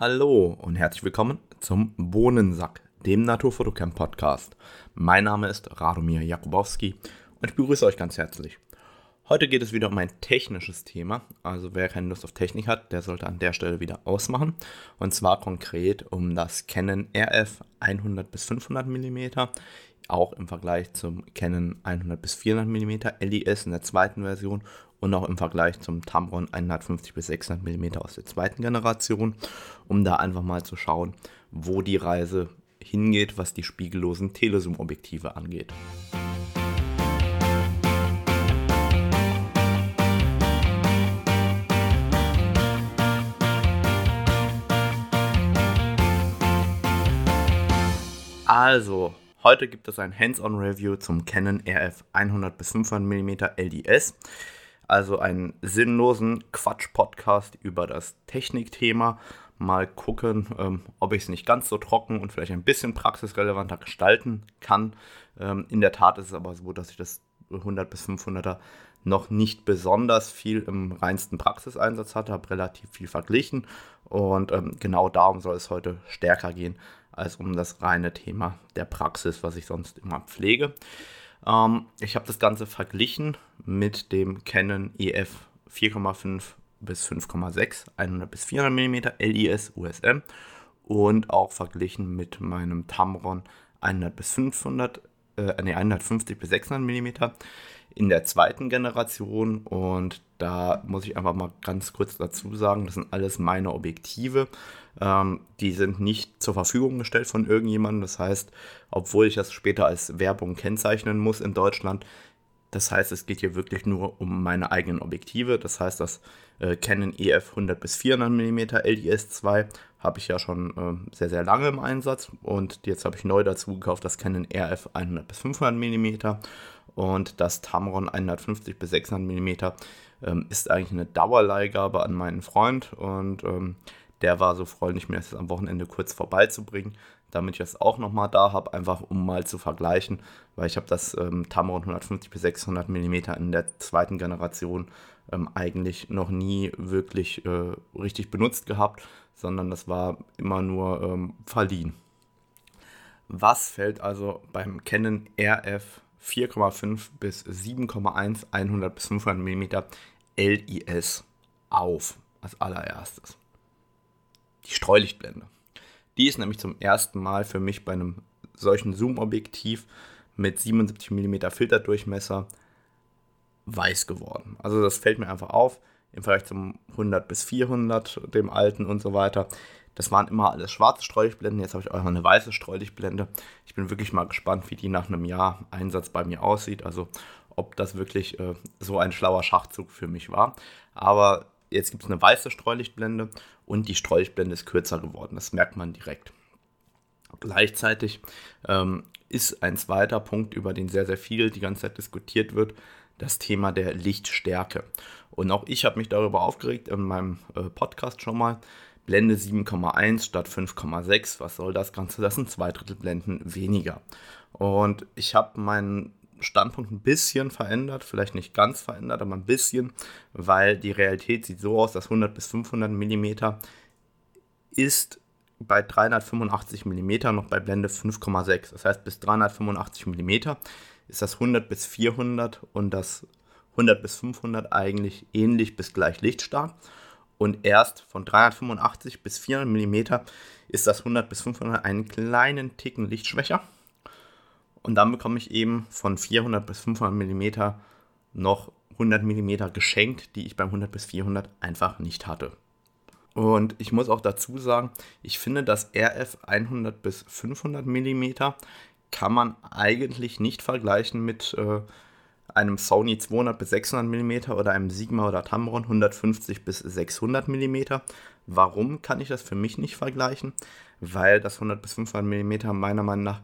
Hallo und herzlich willkommen zum Bohnensack, dem Naturfotocamp Podcast. Mein Name ist Radomir Jakubowski und ich begrüße euch ganz herzlich. Heute geht es wieder um ein technisches Thema, also wer keine Lust auf Technik hat, der sollte an der Stelle wieder ausmachen. Und zwar konkret um das Canon RF 100 bis 500 mm, auch im Vergleich zum Canon 100 bis 400 mm LIS in der zweiten Version und auch im Vergleich zum Tamron 150 bis 600 mm aus der zweiten Generation, um da einfach mal zu schauen, wo die Reise hingeht, was die spiegellosen Telezoom-Objektive angeht. Also, heute gibt es ein Hands-on-Review zum Canon RF 100 bis 500 mm LDS. Also einen sinnlosen Quatsch-Podcast über das Technikthema. Mal gucken, ähm, ob ich es nicht ganz so trocken und vielleicht ein bisschen praxisrelevanter gestalten kann. Ähm, in der Tat ist es aber so, dass ich das 100 bis 500er noch nicht besonders viel im reinsten Praxiseinsatz hatte, habe relativ viel verglichen und ähm, genau darum soll es heute stärker gehen als um das reine Thema der Praxis, was ich sonst immer pflege. Ähm, ich habe das Ganze verglichen mit dem Canon EF 4,5 bis 5,6, 100 bis 400 mm LIS USM und auch verglichen mit meinem Tamron 100 bis 500, äh, nee, 150 bis 600 mm in der zweiten Generation und da muss ich einfach mal ganz kurz dazu sagen, das sind alles meine Objektive. Ähm, die sind nicht zur Verfügung gestellt von irgendjemandem. Das heißt, obwohl ich das später als Werbung kennzeichnen muss in Deutschland, das heißt, es geht hier wirklich nur um meine eigenen Objektive. Das heißt, das äh, Canon EF 100 bis 400 mm LIS2 habe ich ja schon äh, sehr, sehr lange im Einsatz. Und jetzt habe ich neu dazu gekauft das Canon RF 100 bis 500 mm und das Tamron 150 bis 600 mm ähm, ist eigentlich eine Dauerleihgabe an meinen Freund und ähm, der war so freundlich, mir das am Wochenende kurz vorbeizubringen, damit ich das auch nochmal da habe, einfach um mal zu vergleichen, weil ich habe das ähm, Tamron 150 bis 600 mm in der zweiten Generation ähm, eigentlich noch nie wirklich äh, richtig benutzt gehabt, sondern das war immer nur ähm, verliehen. Was fällt also beim Canon RF 4,5 bis 7,1 100 bis 500 mm LIS auf als allererstes. Die Streulichtblende. Die ist nämlich zum ersten Mal für mich bei einem solchen Zoom-Objektiv mit 77 mm Filterdurchmesser weiß geworden. Also das fällt mir einfach auf im Vergleich zum 100 bis 400, dem alten und so weiter. Das waren immer alles schwarze Streulichtblenden, jetzt habe ich auch noch eine weiße Streulichtblende. Ich bin wirklich mal gespannt, wie die nach einem Jahr Einsatz bei mir aussieht. Also ob das wirklich äh, so ein schlauer Schachzug für mich war. Aber jetzt gibt es eine weiße Streulichtblende und die Streulichtblende ist kürzer geworden. Das merkt man direkt. Gleichzeitig ähm, ist ein zweiter Punkt, über den sehr, sehr viel die ganze Zeit diskutiert wird, das Thema der Lichtstärke. Und auch ich habe mich darüber aufgeregt in meinem äh, Podcast schon mal. Blende 7,1 statt 5,6. Was soll das Ganze? Das sind zwei Drittel Blenden weniger. Und ich habe meinen Standpunkt ein bisschen verändert, vielleicht nicht ganz verändert, aber ein bisschen, weil die Realität sieht so aus, dass 100 bis 500 mm ist bei 385 mm noch bei Blende 5,6. Das heißt, bis 385 mm ist das 100 bis 400 und das 100 bis 500 eigentlich ähnlich bis gleich lichtstark. Und erst von 385 bis 400 mm ist das 100 bis 500 einen kleinen Ticken lichtschwächer. Und dann bekomme ich eben von 400 bis 500 mm noch 100 mm geschenkt, die ich beim 100 bis 400 einfach nicht hatte. Und ich muss auch dazu sagen, ich finde, das RF 100 bis 500 mm kann man eigentlich nicht vergleichen mit äh, einem Sony 200 bis 600 mm oder einem Sigma oder Tamron 150 bis 600 mm. Warum kann ich das für mich nicht vergleichen? Weil das 100 bis 500 mm meiner Meinung nach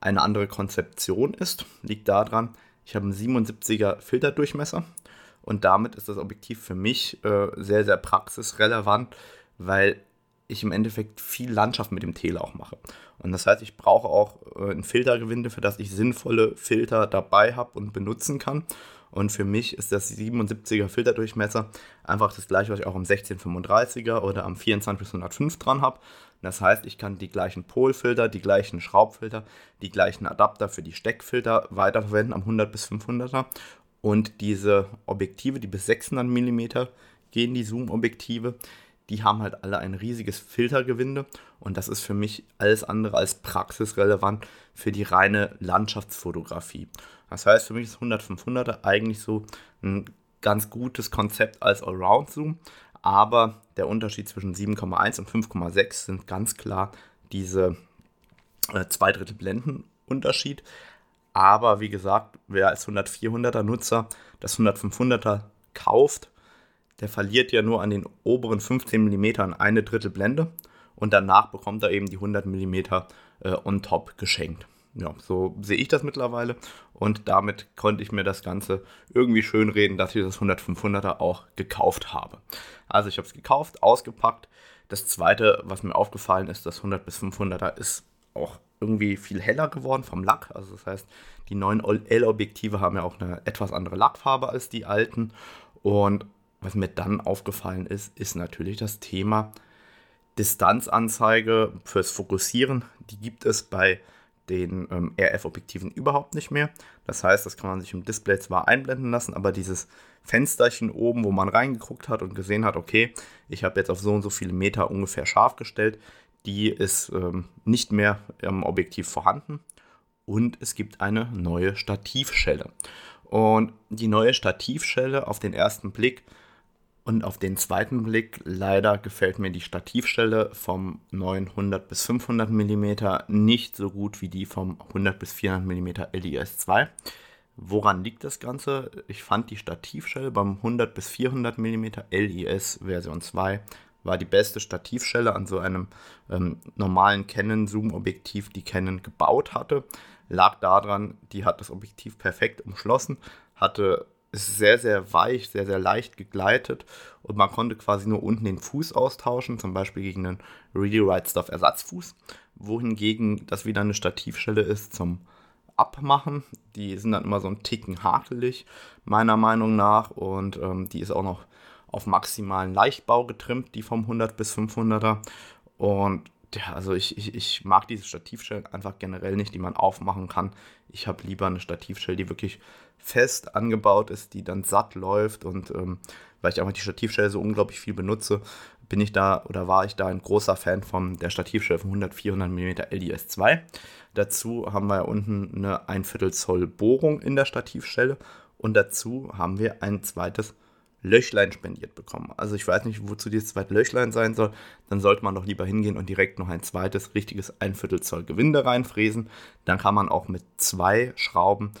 eine andere Konzeption ist. Liegt daran, ich habe einen 77er Filterdurchmesser und damit ist das Objektiv für mich äh, sehr, sehr praxisrelevant, weil ich im Endeffekt viel Landschaft mit dem Tele auch mache. Und das heißt, ich brauche auch äh, ein Filtergewinde, für das ich sinnvolle Filter dabei habe und benutzen kann. Und für mich ist das 77er Filterdurchmesser einfach das gleiche, was ich auch am 1635er oder am 2405 dran habe. Das heißt, ich kann die gleichen Polfilter, die gleichen Schraubfilter, die gleichen Adapter für die Steckfilter weiterverwenden am 100 bis 500er. Und diese Objektive, die bis 600 mm gehen, die Zoom-Objektive, die haben halt alle ein riesiges Filtergewinde und das ist für mich alles andere als praxisrelevant für die reine Landschaftsfotografie. Das heißt, für mich ist 100-500er eigentlich so ein ganz gutes Konzept als Allround-Zoom, aber der Unterschied zwischen 7,1 und 5,6 sind ganz klar diese äh, zwei Drittel Blendenunterschied. Aber wie gesagt, wer als 100-400er Nutzer das 100-500er kauft, der verliert ja nur an den oberen 15 mm eine Drittel Blende und danach bekommt er eben die 100 mm äh, on top geschenkt. Ja, so sehe ich das mittlerweile und damit konnte ich mir das Ganze irgendwie schön reden, dass ich das 100-500er auch gekauft habe. Also ich habe es gekauft, ausgepackt. Das zweite, was mir aufgefallen ist, das 100 500er ist auch irgendwie viel heller geworden vom Lack. Also das heißt, die neuen L-Objektive haben ja auch eine etwas andere Lackfarbe als die alten. Und was mir dann aufgefallen ist, ist natürlich das Thema Distanzanzeige fürs Fokussieren. Die gibt es bei den ähm, RF-Objektiven überhaupt nicht mehr. Das heißt, das kann man sich im Display zwar einblenden lassen, aber dieses Fensterchen oben, wo man reingeguckt hat und gesehen hat, okay, ich habe jetzt auf so und so viele Meter ungefähr scharf gestellt, die ist ähm, nicht mehr im Objektiv vorhanden. Und es gibt eine neue Stativschelle. Und die neue Stativschelle auf den ersten Blick und auf den zweiten Blick, leider gefällt mir die Stativstelle vom 900 bis 500 mm nicht so gut wie die vom 100 bis 400 mm LIS 2. Woran liegt das Ganze? Ich fand die Stativschelle beim 100 bis 400 mm LIS Version 2 war die beste Stativschelle an so einem ähm, normalen Canon Zoom Objektiv, die Canon gebaut hatte. Lag daran, die hat das Objektiv perfekt umschlossen, hatte ist sehr, sehr weich, sehr, sehr leicht gegleitet und man konnte quasi nur unten den Fuß austauschen, zum Beispiel gegen einen Really Right Stuff Ersatzfuß, wohingegen das wieder eine Stativschelle ist zum Abmachen. Die sind dann immer so ein Ticken hakelig, meiner Meinung nach, und ähm, die ist auch noch auf maximalen Leichtbau getrimmt, die vom 100 bis 500er. Und ja, also ich, ich, ich mag diese Stativschellen einfach generell nicht, die man aufmachen kann. Ich habe lieber eine Stativschelle, die wirklich fest angebaut ist, die dann satt läuft und ähm, weil ich einfach die Stativschelle so unglaublich viel benutze, bin ich da oder war ich da ein großer Fan von der Stativschelle von 100 400 mm LDS2. Dazu haben wir unten eine 1 Viertel Zoll Bohrung in der Stativschelle und dazu haben wir ein zweites Löchlein spendiert bekommen. Also ich weiß nicht, wozu dieses zweite Löchlein sein soll. Dann sollte man doch lieber hingehen und direkt noch ein zweites richtiges 1 Viertel Zoll Gewinde reinfräsen. Dann kann man auch mit zwei Schrauben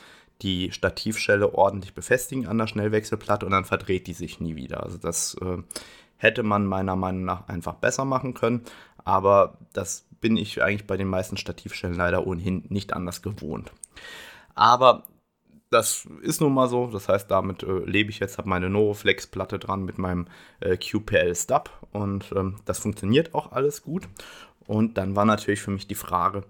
die Stativschelle ordentlich befestigen an der Schnellwechselplatte und dann verdreht die sich nie wieder. Also das äh, hätte man meiner Meinung nach einfach besser machen können. Aber das bin ich eigentlich bei den meisten Stativschellen leider ohnehin nicht anders gewohnt. Aber das ist nun mal so. Das heißt, damit äh, lebe ich jetzt, habe meine Noroflex-Platte dran mit meinem äh, QPL-Stub und ähm, das funktioniert auch alles gut. Und dann war natürlich für mich die Frage,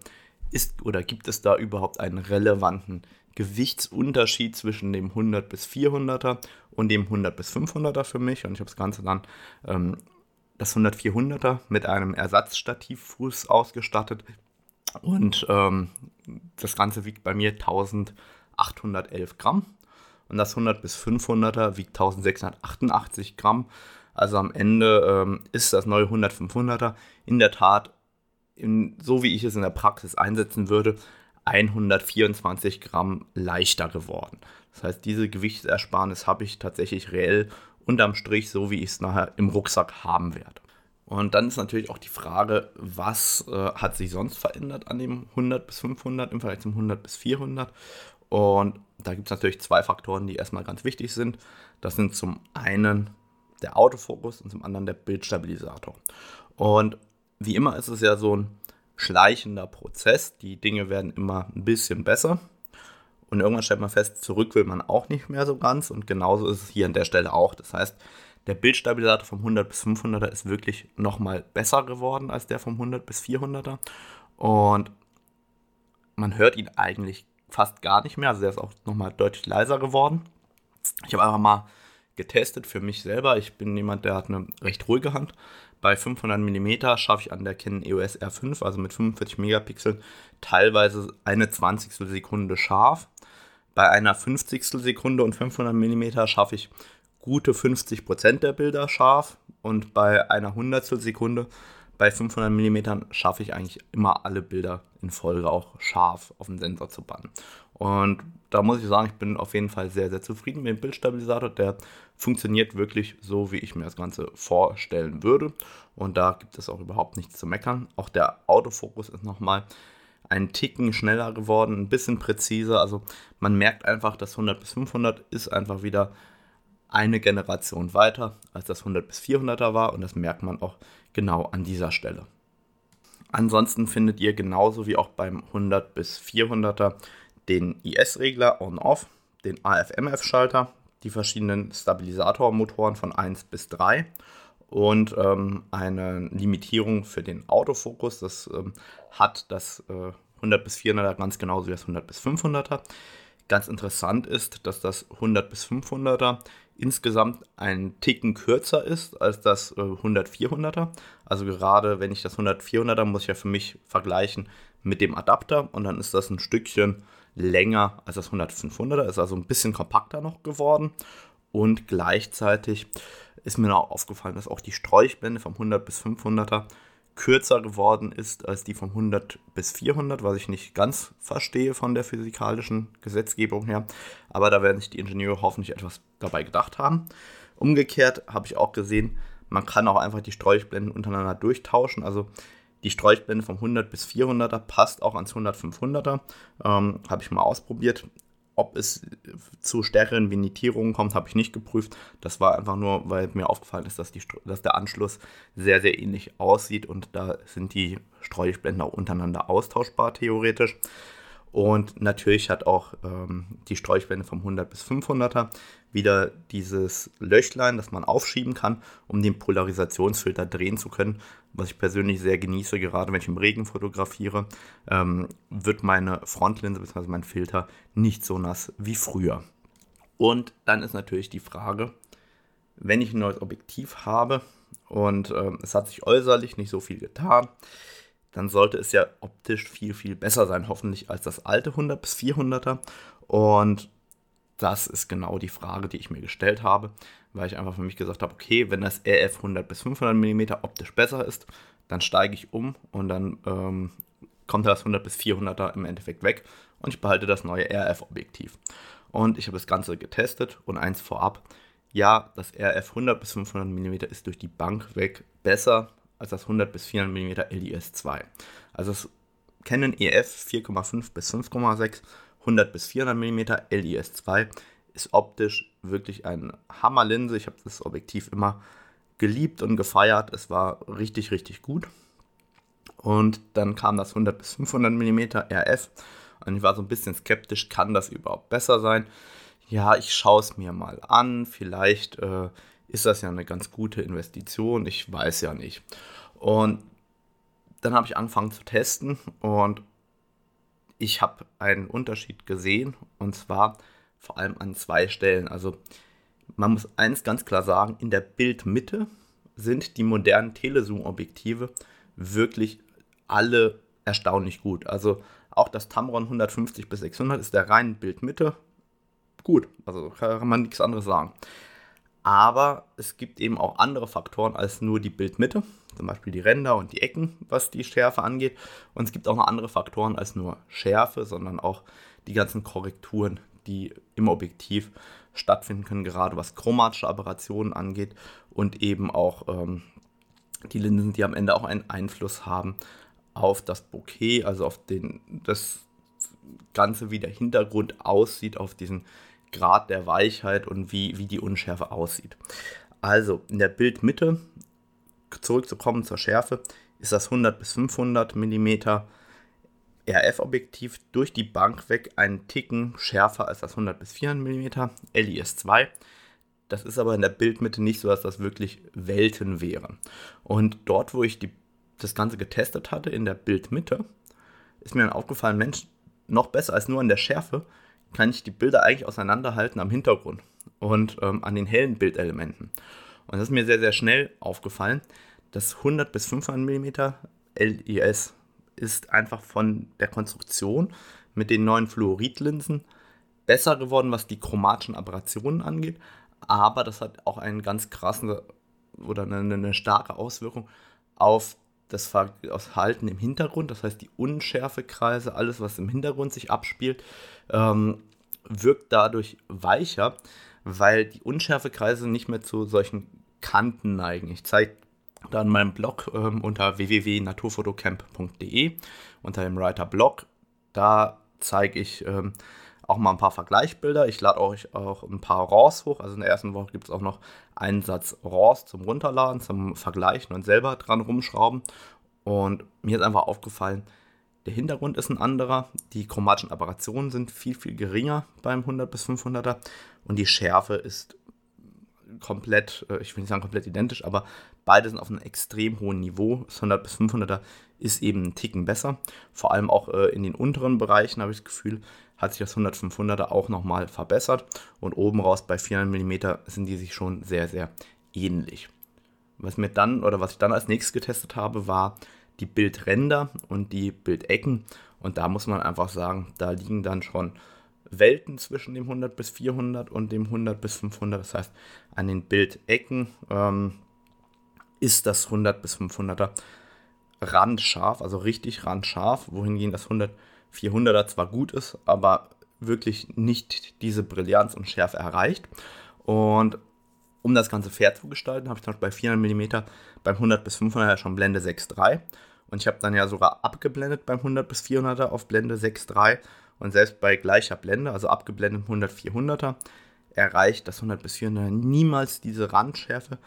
ist oder gibt es da überhaupt einen relevanten Gewichtsunterschied zwischen dem 100 bis 400er und dem 100 bis 500er für mich? Und ich habe das Ganze dann ähm, das 100 400er mit einem Ersatzstativfuß ausgestattet und ähm, das Ganze wiegt bei mir 1000 811 Gramm und das 100 bis 500er wiegt 1688 Gramm. Also am Ende ähm, ist das neue 100 500er in der Tat, in, so wie ich es in der Praxis einsetzen würde, 124 Gramm leichter geworden. Das heißt, diese Gewichtsersparnis habe ich tatsächlich reell unterm Strich, so wie ich es nachher im Rucksack haben werde. Und dann ist natürlich auch die Frage, was äh, hat sich sonst verändert an dem 100 bis 500 im Vergleich zum 100 bis 400? Und da gibt es natürlich zwei Faktoren, die erstmal ganz wichtig sind. Das sind zum einen der Autofokus und zum anderen der Bildstabilisator. Und wie immer ist es ja so ein schleichender Prozess. Die Dinge werden immer ein bisschen besser. Und irgendwann stellt man fest, zurück will man auch nicht mehr so ganz. Und genauso ist es hier an der Stelle auch. Das heißt, der Bildstabilisator vom 100 bis 500er ist wirklich nochmal besser geworden als der vom 100 bis 400er. Und man hört ihn eigentlich fast gar nicht mehr. Also der ist auch nochmal deutlich leiser geworden. Ich habe einfach mal getestet für mich selber. Ich bin jemand, der hat eine recht ruhige Hand. Bei 500 mm schaffe ich an der Canon EOS R5, also mit 45 Megapixeln, teilweise eine 20. Sekunde scharf. Bei einer 50. Sekunde und 500 mm schaffe ich gute 50% der Bilder scharf und bei einer Hundertstel Sekunde bei 500 mm schaffe ich eigentlich immer alle Bilder in Folge auch scharf auf den Sensor zu bannen. Und da muss ich sagen, ich bin auf jeden Fall sehr, sehr zufrieden mit dem Bildstabilisator. Der funktioniert wirklich so, wie ich mir das Ganze vorstellen würde. Und da gibt es auch überhaupt nichts zu meckern. Auch der Autofokus ist nochmal ein Ticken schneller geworden, ein bisschen präziser. Also man merkt einfach, das 100 bis 500 ist einfach wieder eine Generation weiter, als das 100 bis 400er war. Und das merkt man auch genau an dieser Stelle. Ansonsten findet ihr genauso wie auch beim 100 bis 400er den IS-Regler on-off, den AFMF-Schalter, die verschiedenen Stabilisatormotoren von 1 bis 3 und ähm, eine Limitierung für den Autofokus. Das ähm, hat das äh, 100 bis 400er ganz genauso wie das 100 bis 500er. Ganz interessant ist, dass das 100 bis 500er insgesamt ein Ticken kürzer ist als das äh, 100 400er. Also gerade wenn ich das 100 400er muss ich ja für mich vergleichen mit dem Adapter und dann ist das ein Stückchen länger als das 100 500er, ist also ein bisschen kompakter noch geworden und gleichzeitig ist mir noch aufgefallen, dass auch die Sträuchblende vom 100 bis 500er kürzer geworden ist als die vom 100 bis 400, was ich nicht ganz verstehe von der physikalischen Gesetzgebung her. Aber da werden sich die Ingenieure hoffentlich etwas dabei gedacht haben. Umgekehrt habe ich auch gesehen, man kann auch einfach die Sträuchblenden untereinander durchtauschen. Also die Sträuchblende vom 100 bis 400er passt auch ans 100 500er. Ähm, habe ich mal ausprobiert. Ob es zu stärkeren Venitierungen kommt, habe ich nicht geprüft. Das war einfach nur, weil mir aufgefallen ist, dass, die, dass der Anschluss sehr, sehr ähnlich aussieht und da sind die Streulichblenden auch untereinander austauschbar theoretisch. Und natürlich hat auch ähm, die Sträuchblende vom 100 bis 500er wieder dieses Löchlein, das man aufschieben kann, um den Polarisationsfilter drehen zu können, was ich persönlich sehr genieße, gerade wenn ich im Regen fotografiere, ähm, wird meine Frontlinse bzw. mein Filter nicht so nass wie früher. Und dann ist natürlich die Frage, wenn ich ein neues Objektiv habe und ähm, es hat sich äußerlich nicht so viel getan, dann sollte es ja optisch viel, viel besser sein, hoffentlich als das alte 100 bis 400er. Und das ist genau die Frage, die ich mir gestellt habe, weil ich einfach für mich gesagt habe, okay, wenn das RF 100 bis 500 mm optisch besser ist, dann steige ich um und dann ähm, kommt das 100 bis 400er im Endeffekt weg und ich behalte das neue RF-Objektiv. Und ich habe das Ganze getestet und eins vorab, ja, das RF 100 bis 500 mm ist durch die Bank weg besser als das 100 bis 400 mm LIS 2. Also das Canon EF 4,5 bis 5,6, 100 bis 400 mm LIS 2 ist optisch wirklich eine Hammerlinse. Ich habe das Objektiv immer geliebt und gefeiert. Es war richtig, richtig gut. Und dann kam das 100 bis 500 mm RF und ich war so ein bisschen skeptisch, kann das überhaupt besser sein? Ja, ich schaue es mir mal an. Vielleicht äh, ist das ja eine ganz gute Investition. Ich weiß ja nicht. Und dann habe ich angefangen zu testen und ich habe einen Unterschied gesehen und zwar vor allem an zwei Stellen. Also man muss eins ganz klar sagen, in der Bildmitte sind die modernen Telezoom-Objektive wirklich alle erstaunlich gut. Also auch das Tamron 150 bis 600 ist der reinen Bildmitte gut. Also kann man nichts anderes sagen. Aber es gibt eben auch andere Faktoren als nur die Bildmitte, zum Beispiel die Ränder und die Ecken, was die Schärfe angeht. Und es gibt auch noch andere Faktoren als nur Schärfe, sondern auch die ganzen Korrekturen, die im Objektiv stattfinden können, gerade was chromatische Aberrationen angeht und eben auch ähm, die Linsen, die am Ende auch einen Einfluss haben auf das Bokeh, also auf den, das Ganze, wie der Hintergrund aussieht, auf diesen Grad der Weichheit und wie, wie die Unschärfe aussieht. Also in der Bildmitte, zurückzukommen zur Schärfe, ist das 100 bis 500 mm RF-Objektiv durch die Bank weg einen Ticken schärfer als das 100 bis 400 mm LIS 2. Das ist aber in der Bildmitte nicht so, dass das wirklich Welten wären. Und dort, wo ich die, das Ganze getestet hatte, in der Bildmitte, ist mir dann aufgefallen, Mensch, noch besser als nur an der Schärfe, kann ich die Bilder eigentlich auseinanderhalten am Hintergrund. und ähm, an den hellen Bildelementen. Und das ist mir sehr, sehr schnell aufgefallen. Das 100 bis 500 mm LIS ist einfach von der Konstruktion mit den neuen Fluoridlinsen besser geworden, was die chromatischen Aberrationen angeht. Aber das hat auch einen ganz krassen oder eine, eine starke Auswirkung auf das Verhalten im Hintergrund. Das heißt, die Unschärfekreise, alles, was im Hintergrund sich abspielt, ähm, wirkt dadurch weicher, weil die Unschärfekreise nicht mehr zu solchen Kanten neigen. Ich zeige da in meinem Blog ähm, unter www.naturfotocamp.de unter dem Writer Blog. Da zeige ich ähm, auch mal ein paar Vergleichsbilder. Ich lade euch auch ein paar RAWs hoch. Also in der ersten Woche gibt es auch noch einen Satz RAWs zum Runterladen, zum Vergleichen und selber dran rumschrauben. Und mir ist einfach aufgefallen, der Hintergrund ist ein anderer, die chromatischen Aberrationen sind viel, viel geringer beim 100 bis 500er und die Schärfe ist komplett, äh, ich will nicht sagen komplett identisch, aber beide sind auf einem extrem hohen Niveau. Das 100 bis 500er ist eben ein Ticken besser. Vor allem auch äh, in den unteren Bereichen habe ich das Gefühl, hat sich das 100 500er auch nochmal verbessert. Und oben raus bei 400 mm sind die sich schon sehr, sehr ähnlich. Was mir dann oder was ich dann als nächstes getestet habe, war die Bildränder und die Bildecken. Und da muss man einfach sagen, da liegen dann schon Welten zwischen dem 100 bis 400 und dem 100 bis 500. Das heißt, an den Bildecken ähm, ist das 100 bis 500er randscharf, also richtig randscharf, wohingegen das 100 400er zwar gut ist, aber wirklich nicht diese Brillanz und Schärfe erreicht. Und um das Ganze fair zu gestalten, habe ich dann bei 400 mm beim 100 bis 500er schon Blende 6.3 und ich habe dann ja sogar abgeblendet beim 100 bis 400er auf Blende 6.3 und selbst bei gleicher Blende, also abgeblendet 100 400er, erreicht das 100 bis 400er niemals diese Randschärfe,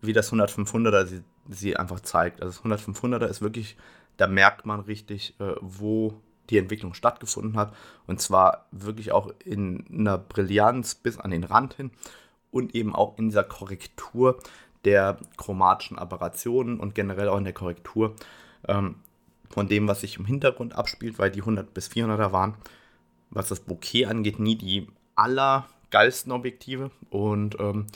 wie das 100 500er sie, sie einfach zeigt. Also das 100 500er ist wirklich, da merkt man richtig, äh, wo die Entwicklung stattgefunden hat. Und zwar wirklich auch in einer Brillanz bis an den Rand hin und eben auch in dieser Korrektur der chromatischen Aberrationen und generell auch in der Korrektur ähm, von dem, was sich im Hintergrund abspielt, weil die 100 bis 400er waren, was das Bouquet angeht, nie die allergeilsten Objektive. Und ähm,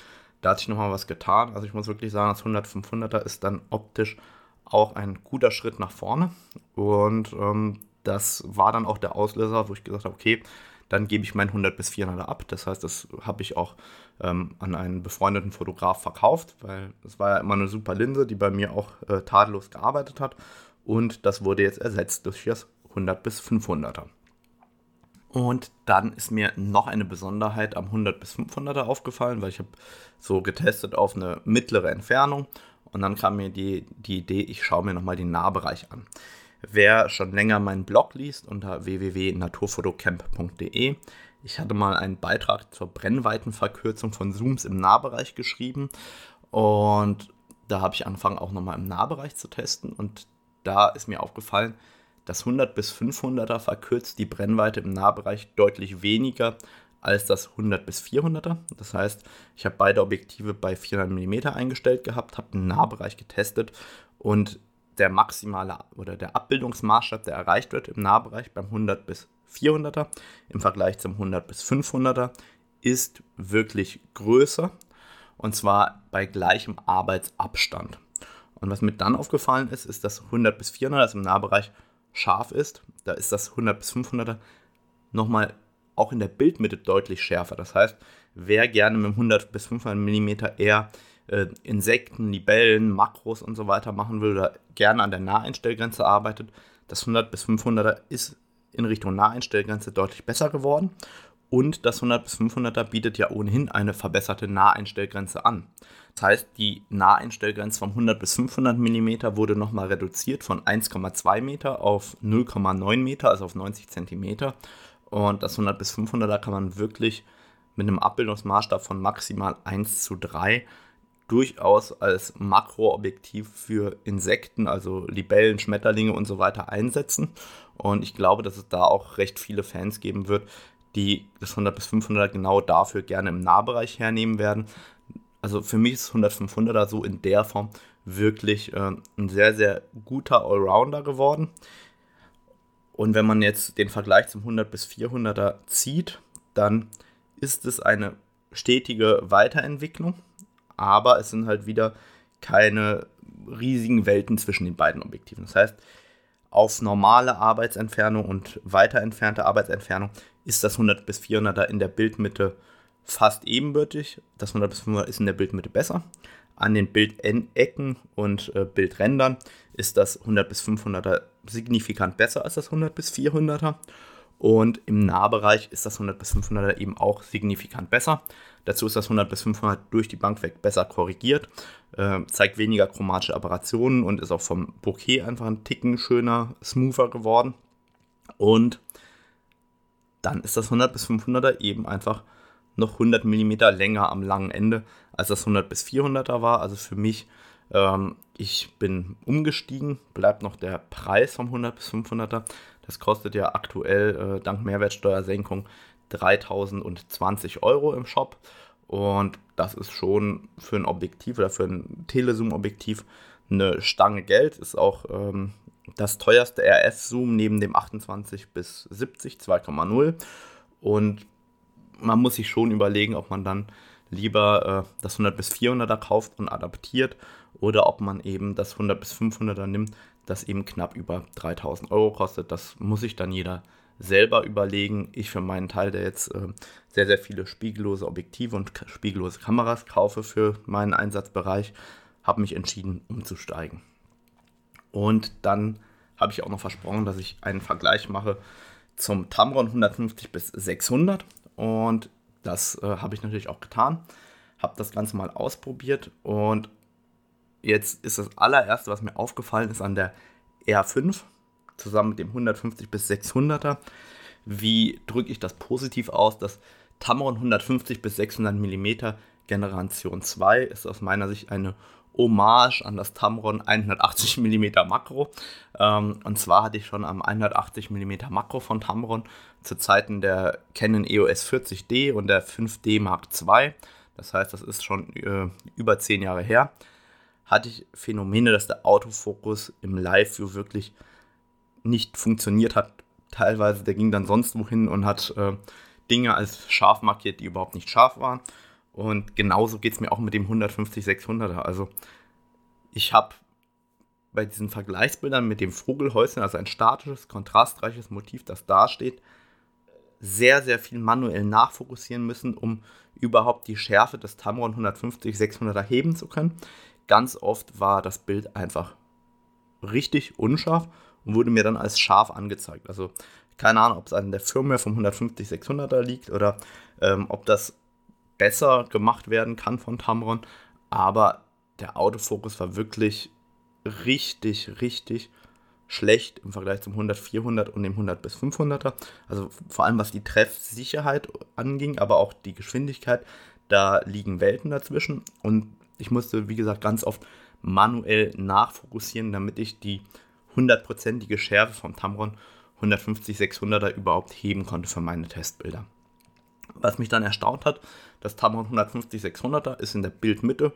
da hat sich nochmal was getan. Also ich muss wirklich sagen, das 100 500er ist dann optisch auch ein guter Schritt nach vorne. Und ähm, das war dann auch der Auslöser, wo ich gesagt habe, okay, dann gebe ich mein 100 bis 400er ab. Das heißt, das habe ich auch ähm, an einen befreundeten Fotograf verkauft, weil es war ja immer eine super Linse, die bei mir auch äh, tadellos gearbeitet hat. Und das wurde jetzt ersetzt durch das 100 bis 500er. Und dann ist mir noch eine Besonderheit am 100 bis 500er aufgefallen, weil ich habe so getestet auf eine mittlere Entfernung und dann kam mir die, die Idee, ich schaue mir nochmal den Nahbereich an. Wer schon länger meinen Blog liest unter www.naturfotocamp.de, ich hatte mal einen Beitrag zur Brennweitenverkürzung von Zooms im Nahbereich geschrieben und da habe ich angefangen auch nochmal im Nahbereich zu testen und da ist mir aufgefallen, das 100 bis 500er verkürzt die Brennweite im Nahbereich deutlich weniger als das 100 bis 400er. Das heißt, ich habe beide Objektive bei 400 mm eingestellt gehabt, habe den Nahbereich getestet und der maximale oder der Abbildungsmaßstab, der erreicht wird im Nahbereich beim 100 bis 400er im Vergleich zum 100 bis 500er, ist wirklich größer und zwar bei gleichem Arbeitsabstand. Und was mir dann aufgefallen ist, ist, dass 100 bis 400 also im Nahbereich scharf ist. Da ist das 100 bis 500er nochmal auch in der Bildmitte deutlich schärfer. Das heißt, wer gerne mit 100 bis 500 mm eher äh, Insekten, Libellen, Makros und so weiter machen will oder gerne an der Naheinstellgrenze arbeitet, das 100 bis 500er ist in Richtung Naheinstellgrenze deutlich besser geworden. Und das 100 bis 500er bietet ja ohnehin eine verbesserte Naheinstellgrenze an. Das heißt, die Naheinstellgrenze vom 100 bis 500 mm wurde nochmal reduziert von 1,2 Meter auf 0,9 Meter, also auf 90 Zentimeter. Und das 100 bis 500er kann man wirklich mit einem Abbildungsmaßstab von maximal 1 zu 3 durchaus als Makroobjektiv für Insekten, also Libellen, Schmetterlinge und so weiter einsetzen. Und ich glaube, dass es da auch recht viele Fans geben wird, die das 100 bis 500 genau dafür gerne im Nahbereich hernehmen werden. Also für mich ist 100 500er so in der Form wirklich äh, ein sehr, sehr guter Allrounder geworden. Und wenn man jetzt den Vergleich zum 100 bis 400er zieht, dann ist es eine stetige Weiterentwicklung, aber es sind halt wieder keine riesigen Welten zwischen den beiden Objektiven. Das heißt, auf normale Arbeitsentfernung und weiter entfernte Arbeitsentfernung ist das 100 bis 400er in der Bildmitte fast ebenbürtig. Das 100 bis 500 ist in der Bildmitte besser. An den Bildecken und äh, Bildrändern ist das 100 bis 500er signifikant besser als das 100 bis 400er. Und im Nahbereich ist das 100 bis 500er eben auch signifikant besser. Dazu ist das 100 bis 500 durch die Bank weg besser korrigiert, äh, zeigt weniger chromatische Aberrationen und ist auch vom Bouquet einfach ein Ticken schöner, smoother geworden. Und dann ist das 100 bis 500er eben einfach noch 100 mm länger am langen Ende, als das 100 bis 400er war. Also für mich, ähm, ich bin umgestiegen, bleibt noch der Preis vom 100 bis 500er. Das kostet ja aktuell äh, dank Mehrwertsteuersenkung 3020 Euro im Shop. Und das ist schon für ein Objektiv oder für ein Telezoom-Objektiv eine Stange Geld. Ist auch ähm, das teuerste RF-Zoom neben dem 28 bis 70 2,0. Und man muss sich schon überlegen, ob man dann lieber äh, das 100 bis 400er kauft und adaptiert oder ob man eben das 100 bis 500er nimmt, das eben knapp über 3000 Euro kostet. Das muss sich dann jeder selber überlegen. Ich für meinen Teil, der jetzt äh, sehr, sehr viele spiegellose Objektive und spiegellose Kameras kaufe für meinen Einsatzbereich, habe mich entschieden, umzusteigen. Und dann habe ich auch noch versprochen, dass ich einen Vergleich mache zum Tamron 150 bis 600 und das äh, habe ich natürlich auch getan. Habe das Ganze mal ausprobiert und jetzt ist das allererste, was mir aufgefallen ist an der R5 zusammen mit dem 150 bis 600er. Wie drücke ich das positiv aus? Das Tamron 150 bis 600 mm Generation 2 ist aus meiner Sicht eine Hommage an das Tamron 180 mm Makro. Ähm, und zwar hatte ich schon am 180 mm Makro von Tamron zu Zeiten der Canon EOS 40D und der 5D Mark II. Das heißt, das ist schon äh, über 10 Jahre her. Hatte ich Phänomene, dass der Autofokus im Live-View wirklich nicht funktioniert hat. Teilweise, der ging dann sonst wohin und hat äh, Dinge als scharf markiert, die überhaupt nicht scharf waren. Und genauso geht es mir auch mit dem 150-600er. Also ich habe bei diesen Vergleichsbildern mit dem Vogelhäuschen, also ein statisches, kontrastreiches Motiv, das da steht, sehr, sehr viel manuell nachfokussieren müssen, um überhaupt die Schärfe des Tamron 150-600er heben zu können. Ganz oft war das Bild einfach richtig unscharf und wurde mir dann als scharf angezeigt. Also keine Ahnung, ob es an der Firmware vom 150-600er liegt oder ähm, ob das besser gemacht werden kann von Tamron. Aber der Autofokus war wirklich richtig, richtig schlecht im Vergleich zum 100, 400 und dem 100 bis 500er. Also vor allem was die Treffsicherheit anging, aber auch die Geschwindigkeit, da liegen Welten dazwischen. Und ich musste, wie gesagt, ganz oft manuell nachfokussieren, damit ich die hundertprozentige Schärfe vom Tamron 150 600er überhaupt heben konnte für meine Testbilder. Was mich dann erstaunt hat, das Tamron 150 600er ist in der Bildmitte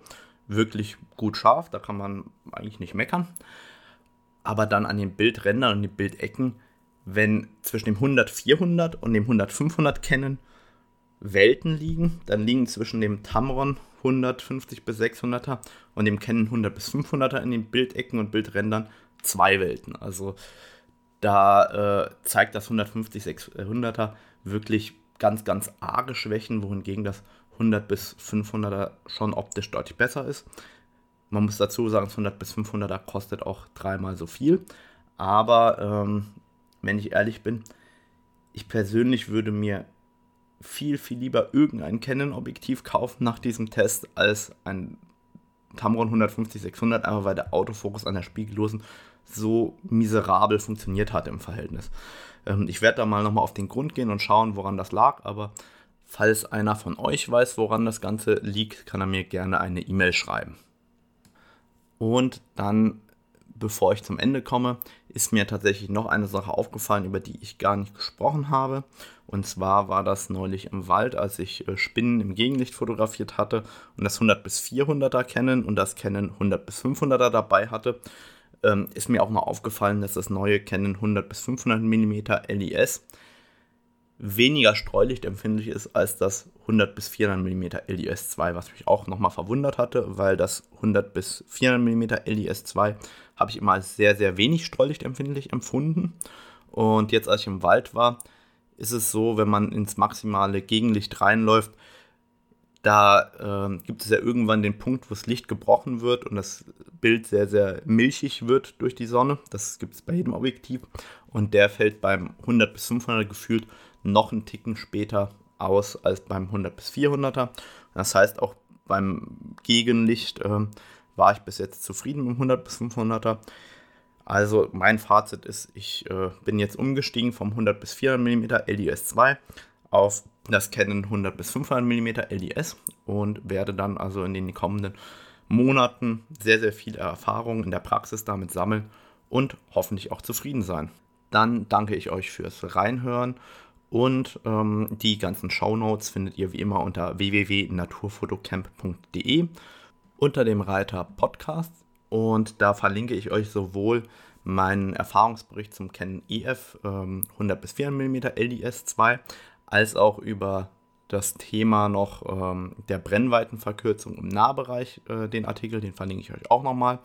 wirklich gut scharf, da kann man eigentlich nicht meckern. Aber dann an den Bildrändern und den Bildecken, wenn zwischen dem 100 400 und dem 100 500 Canon Welten liegen, dann liegen zwischen dem Tamron 150 bis 600er und dem Canon 100 bis 500er in den Bildecken und Bildrändern zwei Welten. Also da äh, zeigt das 150 600er wirklich ganz, ganz arge Schwächen, wohingegen das 100 bis 500er schon optisch deutlich besser ist. Man muss dazu sagen, das 100 bis 500er kostet auch dreimal so viel. Aber ähm, wenn ich ehrlich bin, ich persönlich würde mir viel, viel lieber irgendein Canon-Objektiv kaufen nach diesem Test als ein Tamron 150-600, einfach weil der Autofokus an der spiegellosen so miserabel funktioniert hat im Verhältnis. Ähm, ich werde da mal nochmal auf den Grund gehen und schauen, woran das lag, aber falls einer von euch weiß, woran das Ganze liegt, kann er mir gerne eine E-Mail schreiben. Und dann, bevor ich zum Ende komme, ist mir tatsächlich noch eine Sache aufgefallen, über die ich gar nicht gesprochen habe. Und zwar war das neulich im Wald, als ich äh, Spinnen im Gegenlicht fotografiert hatte und das 100 bis 400er Canon und das Canon 100 bis 500er dabei hatte ähm, ist mir auch mal aufgefallen, dass das neue Canon 100 bis 500 mm LIS weniger streulichtempfindlich ist als das 100 bis 400 mm LIS2, was mich auch nochmal verwundert hatte, weil das 100 bis 400 mm LIS2 habe ich immer als sehr, sehr wenig streulichtempfindlich empfunden. Und jetzt, als ich im Wald war, ist es so, wenn man ins maximale Gegenlicht reinläuft, da äh, gibt es ja irgendwann den Punkt, wo das Licht gebrochen wird und das Bild sehr, sehr milchig wird durch die Sonne. Das gibt es bei jedem Objektiv. Und der fällt beim 100 bis 500 gefühlt noch einen Ticken später aus als beim 100 bis 400er. Das heißt, auch beim Gegenlicht äh, war ich bis jetzt zufrieden mit dem 100 bis 500er. Also mein Fazit ist, ich äh, bin jetzt umgestiegen vom 100 bis 400 mm LDS2 auf das Canon 100 bis 500 mm LDS und werde dann also in den kommenden Monaten sehr, sehr viele Erfahrungen in der Praxis damit sammeln und hoffentlich auch zufrieden sein. Dann danke ich euch fürs Reinhören und ähm, die ganzen Shownotes findet ihr wie immer unter www.naturfotocamp.de unter dem Reiter Podcast. Und da verlinke ich euch sowohl meinen Erfahrungsbericht zum Canon EF ähm, 100 bis 400 mm LDS 2 als auch über das Thema noch ähm, der Brennweitenverkürzung im Nahbereich, äh, den Artikel, den verlinke ich euch auch nochmal.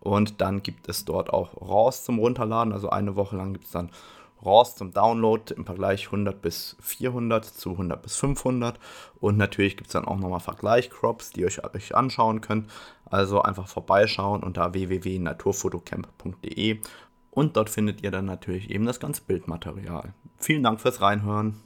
Und dann gibt es dort auch RAWs zum Runterladen, also eine Woche lang gibt es dann RAWs zum Download im Vergleich 100 bis 400 zu 100 bis 500. Und natürlich gibt es dann auch nochmal Vergleichcrops, die ihr euch, euch anschauen könnt. Also einfach vorbeischauen unter www.naturfotocamp.de und dort findet ihr dann natürlich eben das ganze Bildmaterial. Vielen Dank fürs Reinhören.